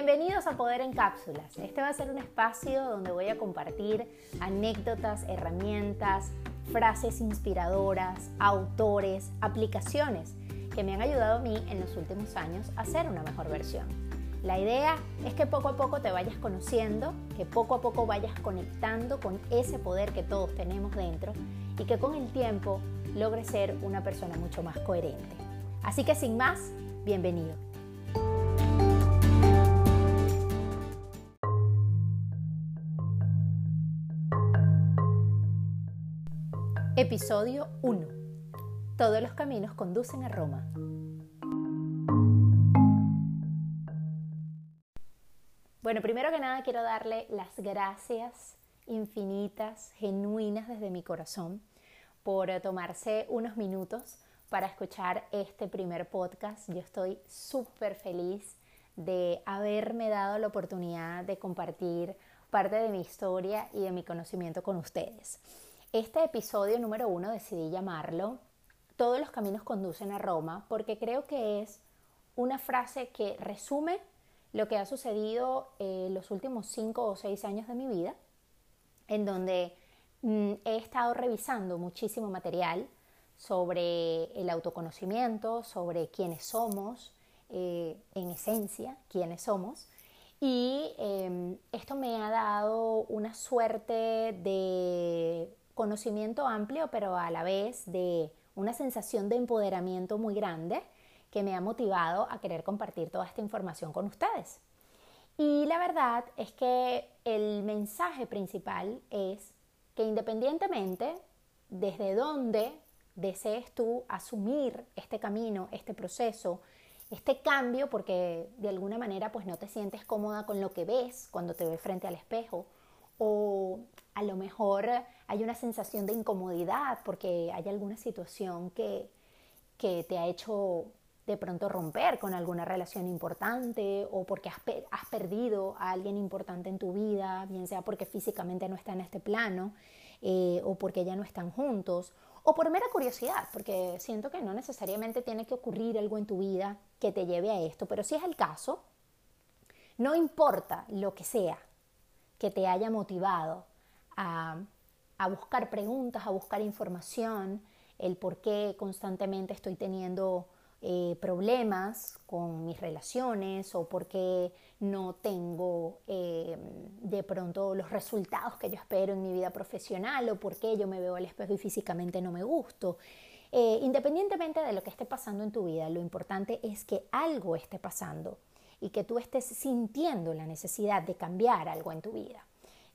Bienvenidos a Poder en Cápsulas. Este va a ser un espacio donde voy a compartir anécdotas, herramientas, frases inspiradoras, autores, aplicaciones que me han ayudado a mí en los últimos años a ser una mejor versión. La idea es que poco a poco te vayas conociendo, que poco a poco vayas conectando con ese poder que todos tenemos dentro y que con el tiempo logres ser una persona mucho más coherente. Así que sin más, bienvenido. Episodio 1. Todos los caminos conducen a Roma. Bueno, primero que nada quiero darle las gracias infinitas, genuinas desde mi corazón por tomarse unos minutos para escuchar este primer podcast. Yo estoy súper feliz de haberme dado la oportunidad de compartir parte de mi historia y de mi conocimiento con ustedes. Este episodio número uno decidí llamarlo Todos los caminos conducen a Roma porque creo que es una frase que resume lo que ha sucedido en los últimos cinco o seis años de mi vida, en donde mm, he estado revisando muchísimo material sobre el autoconocimiento, sobre quiénes somos, eh, en esencia, quiénes somos. Y em, esto me ha dado una suerte de conocimiento amplio, pero a la vez de una sensación de empoderamiento muy grande que me ha motivado a querer compartir toda esta información con ustedes. Y la verdad es que el mensaje principal es que independientemente desde dónde desees tú asumir este camino, este proceso, este cambio, porque de alguna manera pues no te sientes cómoda con lo que ves cuando te ves frente al espejo, o a lo mejor hay una sensación de incomodidad porque hay alguna situación que, que te ha hecho de pronto romper con alguna relación importante o porque has, perdido a alguien importante en tu vida, bien sea porque físicamente no está en este plano eh, o porque ya no están juntos o por mera curiosidad, porque siento que no necesariamente tiene que ocurrir algo en tu vida que te lleve a esto, pero si es el caso, no importa lo que sea que te haya motivado a a buscar preguntas, a buscar información, el por qué constantemente estoy teniendo eh, problemas con mis relaciones o por qué no tengo eh, de pronto los resultados que yo espero en mi vida profesional o por qué yo me veo al espejo y físicamente no me gusto. Eh, independientemente de lo que esté pasando en tu vida, lo importante es que algo esté pasando y que tú estés sintiendo la necesidad de cambiar algo en tu vida.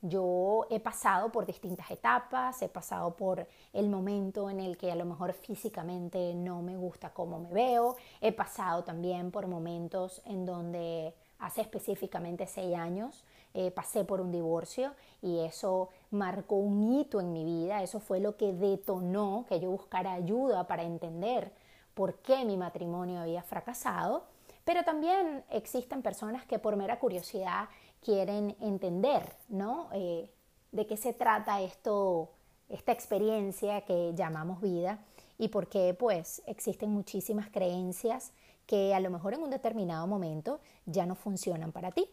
Yo he pasado por distintas etapas, he pasado por el momento en el que a lo mejor físicamente no me gusta cómo me veo, he pasado también por momentos en donde hace específicamente seis años eh, pasé por un divorcio y eso marcó un hito en mi vida, eso fue lo que detonó que yo buscara ayuda para entender por qué mi matrimonio había fracasado, pero también existen personas que por mera curiosidad quieren entender, ¿no? Eh, de qué se trata esto, esta experiencia que llamamos vida y por qué pues existen muchísimas creencias que a lo mejor en un determinado momento ya no funcionan para ti.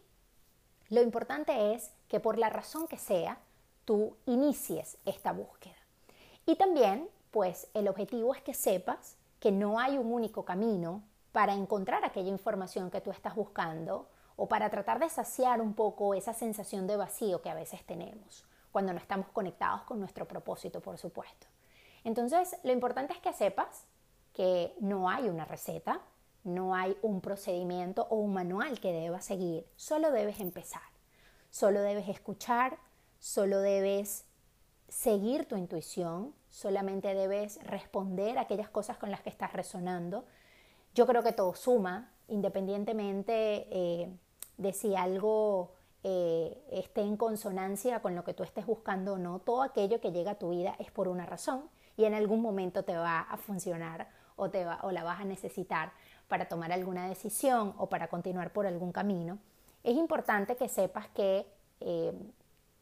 Lo importante es que por la razón que sea, tú inicies esta búsqueda. Y también, pues el objetivo es que sepas que no hay un único camino para encontrar aquella información que tú estás buscando o para tratar de saciar un poco esa sensación de vacío que a veces tenemos cuando no estamos conectados con nuestro propósito, por supuesto. Entonces, lo importante es que sepas que no hay una receta, no hay un procedimiento o un manual que debas seguir, solo debes empezar, solo debes escuchar, solo debes seguir tu intuición, solamente debes responder a aquellas cosas con las que estás resonando. Yo creo que todo suma, independientemente eh, de si algo eh, esté en consonancia con lo que tú estés buscando o no. Todo aquello que llega a tu vida es por una razón y en algún momento te va a funcionar o, te va, o la vas a necesitar para tomar alguna decisión o para continuar por algún camino. Es importante que sepas que eh,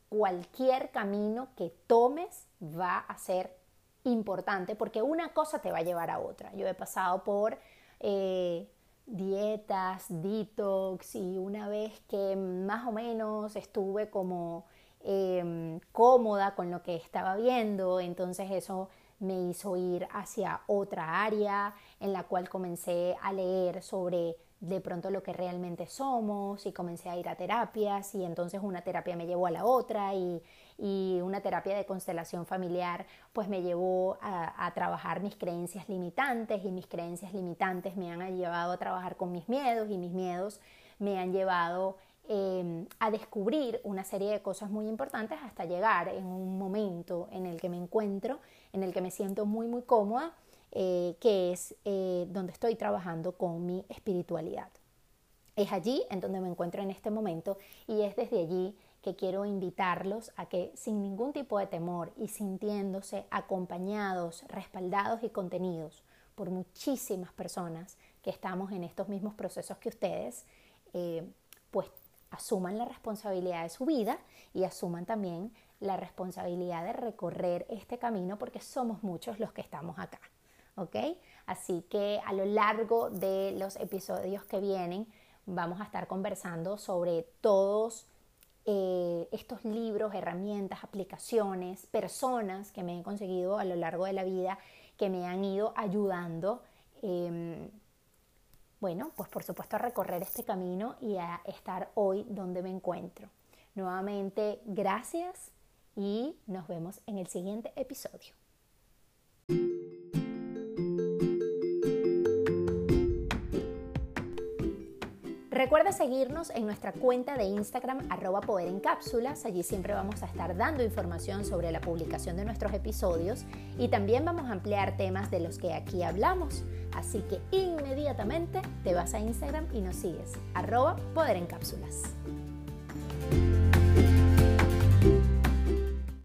cualquier camino que tomes va a ser importante porque una cosa te va a llevar a otra. Yo he pasado por eh, dietas, detox y una vez que más o menos estuve como em, cómoda con lo que estaba viendo, entonces eso me hizo ir hacia otra área en la cual comencé a leer sobre de pronto lo que realmente somos y comencé a ir a terapias y entonces una terapia me llevó a la otra y, una terapia de constelación familiar pues me llevó a, trabajar mis creencias limitantes y mis creencias limitantes me han llevado a trabajar con mis miedos y mis miedos me han llevado em, a descubrir una serie de cosas muy importantes hasta llegar en un momento en el que me encuentro, en el que me siento muy muy cómoda eh, que es eh, donde estoy trabajando con mi espiritualidad. Es allí en donde me encuentro en este momento y es desde allí que quiero invitarlos a que sin ningún tipo de temor y sintiéndose acompañados, respaldados y contenidos por muchísimas personas que estamos en estos mismos procesos que ustedes, eh, pues asuman la responsabilidad de su vida y asuman también la responsabilidad de recorrer este camino porque somos muchos los que estamos acá. ¿Ok? Así que a lo largo de los episodios que vienen vamos a estar conversando sobre todos eh, estos libros, herramientas, aplicaciones, personas que me he conseguido a lo largo de la vida que me han ido ayudando, em, bueno, pues por supuesto a recorrer este camino y a estar hoy donde me encuentro. Nuevamente, gracias y nos vemos en el siguiente episodio. Recuerda seguirnos en nuestra cuenta de Instagram arroba poder en cápsulas. Allí siempre vamos a estar dando información sobre la publicación de nuestros episodios y también vamos a ampliar temas de los que aquí hablamos. Así que inmediatamente te vas a Instagram y nos sigues arroba poder en cápsulas.